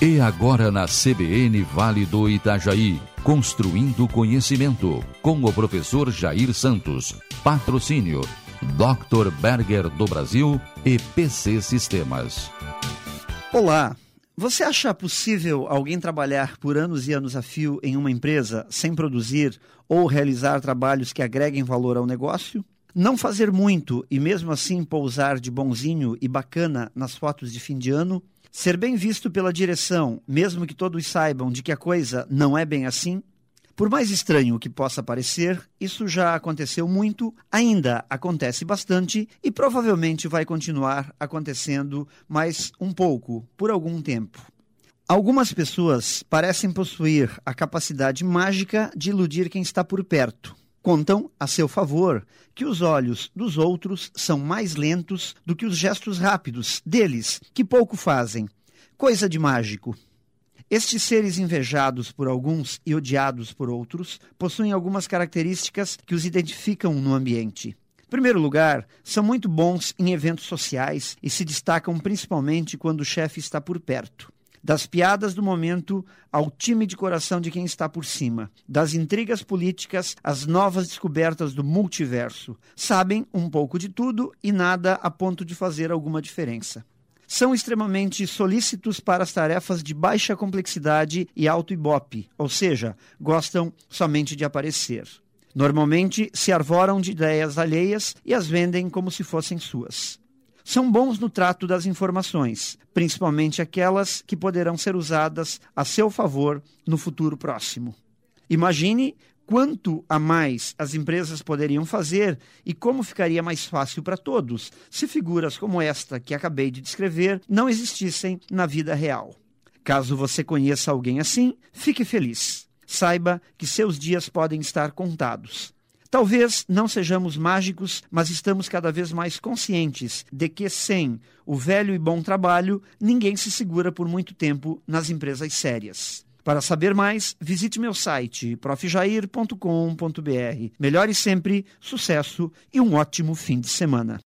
E agora na CBN Vale do Itajaí, construindo conhecimento, com o professor Jair Santos. Patrocínio Dr. Berger do Brasil e PC Sistemas. Olá. Você acha possível alguém trabalhar por anos e anos a fio em uma empresa sem produzir ou realizar trabalhos que agreguem valor ao negócio? Não fazer muito e mesmo assim pousar de bonzinho e bacana nas fotos de fim de ano? Ser bem visto pela direção, mesmo que todos saibam de que a coisa não é bem assim? Por mais estranho que possa parecer, isso já aconteceu muito, ainda acontece bastante e provavelmente vai continuar acontecendo mais um pouco, por algum tempo. Algumas pessoas parecem possuir a capacidade mágica de iludir quem está por perto. Contam a seu favor que os olhos dos outros são mais lentos do que os gestos rápidos deles, que pouco fazem. Coisa de mágico. Estes seres invejados por alguns e odiados por outros possuem algumas características que os identificam no ambiente. Em primeiro lugar, são muito bons em eventos sociais e se destacam principalmente quando o chefe está por perto. Das piadas do momento ao time de coração de quem está por cima, das intrigas políticas às novas descobertas do multiverso. Sabem um pouco de tudo e nada a ponto de fazer alguma diferença são extremamente solícitos para as tarefas de baixa complexidade e alto ibope, ou seja, gostam somente de aparecer. Normalmente se arvoram de ideias alheias e as vendem como se fossem suas. São bons no trato das informações, principalmente aquelas que poderão ser usadas a seu favor no futuro próximo. Imagine quanto a mais as empresas poderiam fazer e como ficaria mais fácil para todos se figuras como esta que acabei de descrever não existissem na vida real. Caso você conheça alguém assim, fique feliz. Saiba que seus dias podem estar contados. Talvez não sejamos mágicos, mas estamos cada vez mais conscientes de que sem o velho e bom trabalho, ninguém se segura por muito tempo nas empresas sérias. Para saber mais, visite meu site profjair.com.br. Melhore sempre, sucesso e um ótimo fim de semana.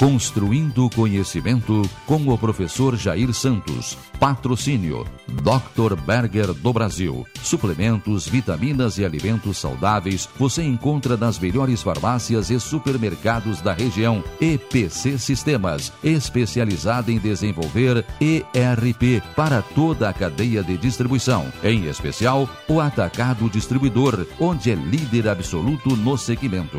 Construindo Conhecimento com o professor Jair Santos. Patrocínio Dr. Berger do Brasil. Suplementos, vitaminas e alimentos saudáveis você encontra nas melhores farmácias e supermercados da região. EPC Sistemas, especializada em desenvolver ERP para toda a cadeia de distribuição, em especial o atacado distribuidor, onde é líder absoluto no segmento.